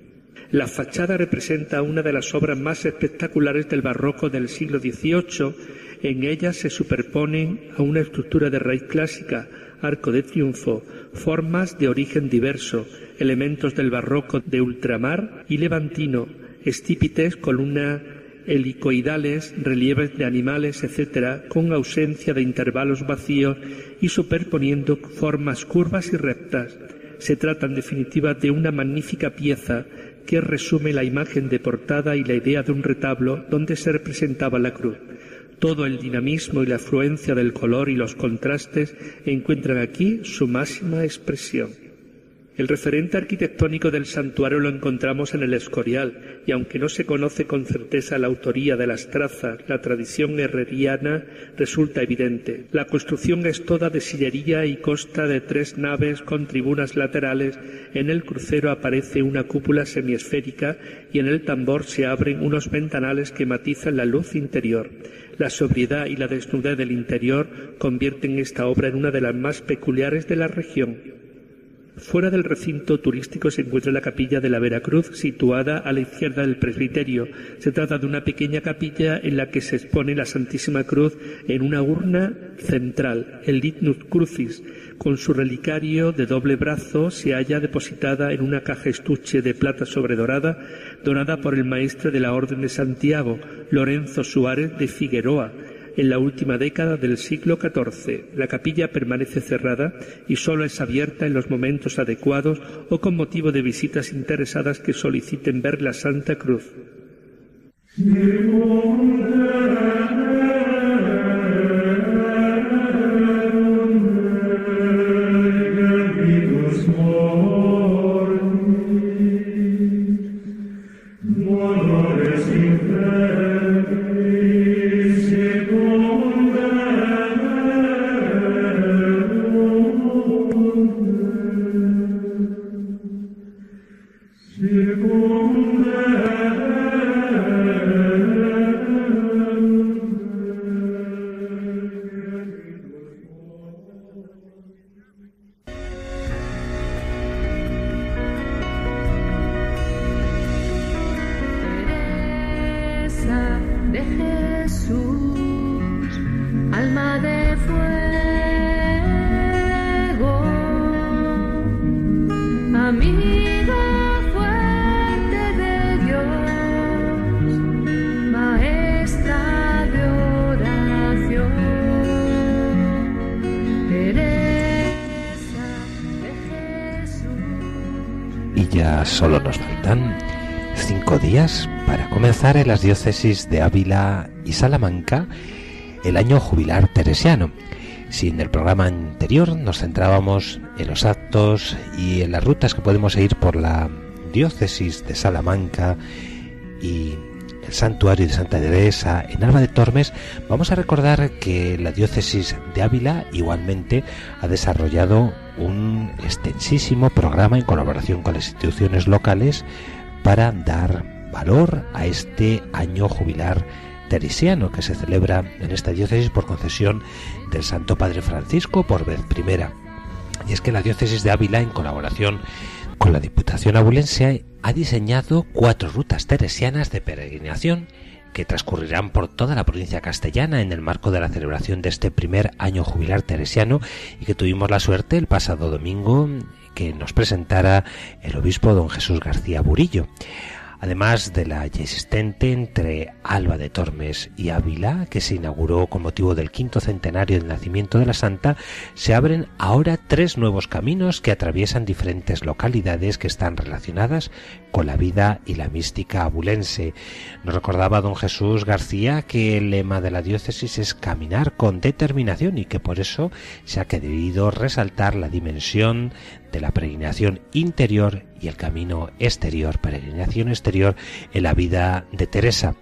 La fachada representa una de las obras más espectaculares del barroco del siglo XVIII. En ella se superponen a una estructura de raíz clásica, arco de triunfo, formas de origen diverso, elementos del barroco de ultramar y levantino, estípites, columnas helicoidales, relieves de animales, etc., con ausencia de intervalos vacíos y superponiendo formas curvas y rectas. Se trata, en definitiva, de una magnífica pieza que resume la imagen de portada y la idea de un retablo donde se representaba la cruz. Todo el dinamismo y la afluencia del color y los contrastes encuentran aquí su máxima expresión. El referente arquitectónico del santuario lo encontramos en el Escorial, y aunque no se conoce con certeza la autoría de las trazas, la tradición herreriana resulta evidente. La construcción es toda de sillería y consta de tres naves con tribunas laterales. En el crucero aparece una cúpula semiesférica y en el tambor se abren unos ventanales que matizan la luz interior. La sobriedad y la desnudez del interior convierten esta obra en una de las más peculiares de la región. Fuera del recinto turístico se encuentra la capilla de la Veracruz, situada a la izquierda del presbiterio. Se trata de una pequeña capilla en la que se expone la Santísima Cruz en una urna central, el Lignus Crucis. Con su relicario de doble brazo se halla depositada en una caja estuche de plata sobredorada, donada por el maestre de la Orden de Santiago, Lorenzo Suárez de Figueroa en la última década del siglo XIV. La capilla permanece cerrada y solo es abierta en los momentos adecuados o con motivo de visitas interesadas que soliciten ver la Santa Cruz. Comenzar en las diócesis de Ávila y Salamanca el año jubilar teresiano. Si en el programa anterior nos centrábamos en los actos y en las rutas que podemos seguir por la diócesis de Salamanca y el santuario de Santa Teresa en Alba de Tormes, vamos a recordar que la diócesis de Ávila igualmente ha desarrollado un extensísimo programa en colaboración con las instituciones locales para dar valor a este año jubilar teresiano que se celebra en esta diócesis por concesión del Santo Padre Francisco por vez primera. Y es que la diócesis de Ávila, en colaboración con la Diputación Abulense, ha diseñado cuatro rutas teresianas de peregrinación que transcurrirán por toda la provincia castellana en el marco de la celebración de este primer año jubilar teresiano y que tuvimos la suerte el pasado domingo que nos presentara el obispo don Jesús García Burillo. Además de la ya existente entre Alba de Tormes y Ávila, que se inauguró con motivo del quinto centenario del nacimiento de la Santa, se abren ahora tres nuevos caminos que atraviesan diferentes localidades que están relacionadas con la vida y la mística abulense. Nos recordaba don Jesús García que el lema de la diócesis es caminar con determinación y que por eso se ha querido resaltar la dimensión de la peregrinación interior y el camino exterior, peregrinación exterior en la vida de Teresa.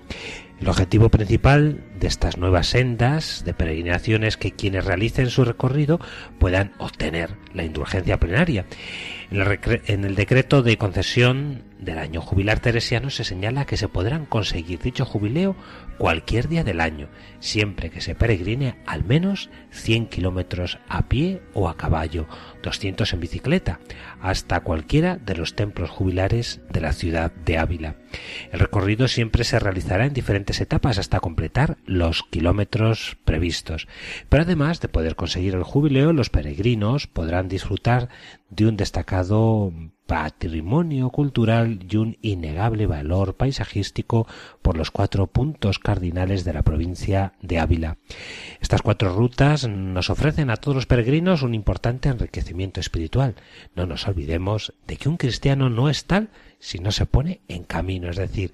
El objetivo principal de estas nuevas sendas de peregrinación es que quienes realicen su recorrido puedan obtener la indulgencia plenaria. En el, en el, decreto de concesión del año jubilar teresiano se señala que se podrán conseguir dicho jubileo cualquier día del año, siempre que se peregrine al menos 100 kilómetros a pie o a caballo, 200 en bicicleta, hasta cualquiera de los templos jubilares de la ciudad de Ávila. El recorrido siempre se realizará en diferentes etapas hasta completar los kilómetros previstos. Pero además de poder conseguir el jubileo, los peregrinos podrán disfrutar de un destacado patrimonio cultural y un innegable valor paisajístico por los cuatro puntos cardinales de la provincia de Ávila. Estas cuatro rutas nos ofrecen a todos los peregrinos un importante enriquecimiento espiritual. No nos olvidemos de que un cristiano no es tal si no se pone en camino, es decir,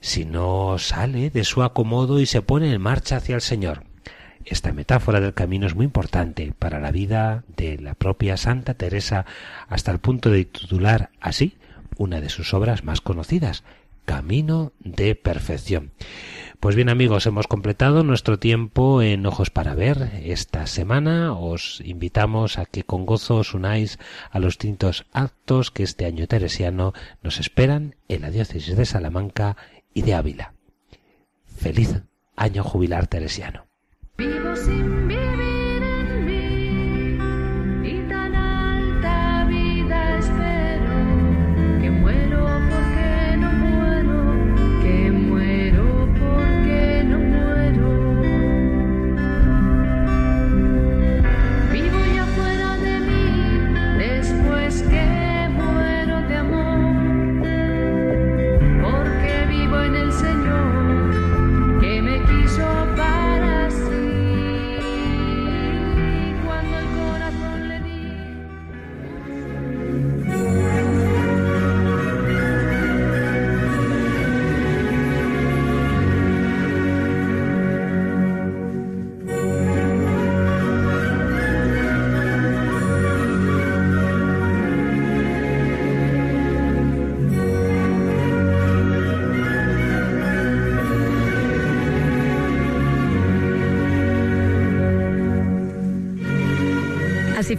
si no sale de su acomodo y se pone en marcha hacia el Señor. Esta metáfora del camino es muy importante para la vida de la propia Santa Teresa hasta el punto de titular así una de sus obras más conocidas, Camino de Perfección. Pues bien amigos, hemos completado nuestro tiempo en Ojos para Ver esta semana. Os invitamos a que con gozo os unáis a los distintos actos que este año teresiano nos esperan en la diócesis de Salamanca y de Ávila. Feliz año jubilar teresiano. Vivo sin vivir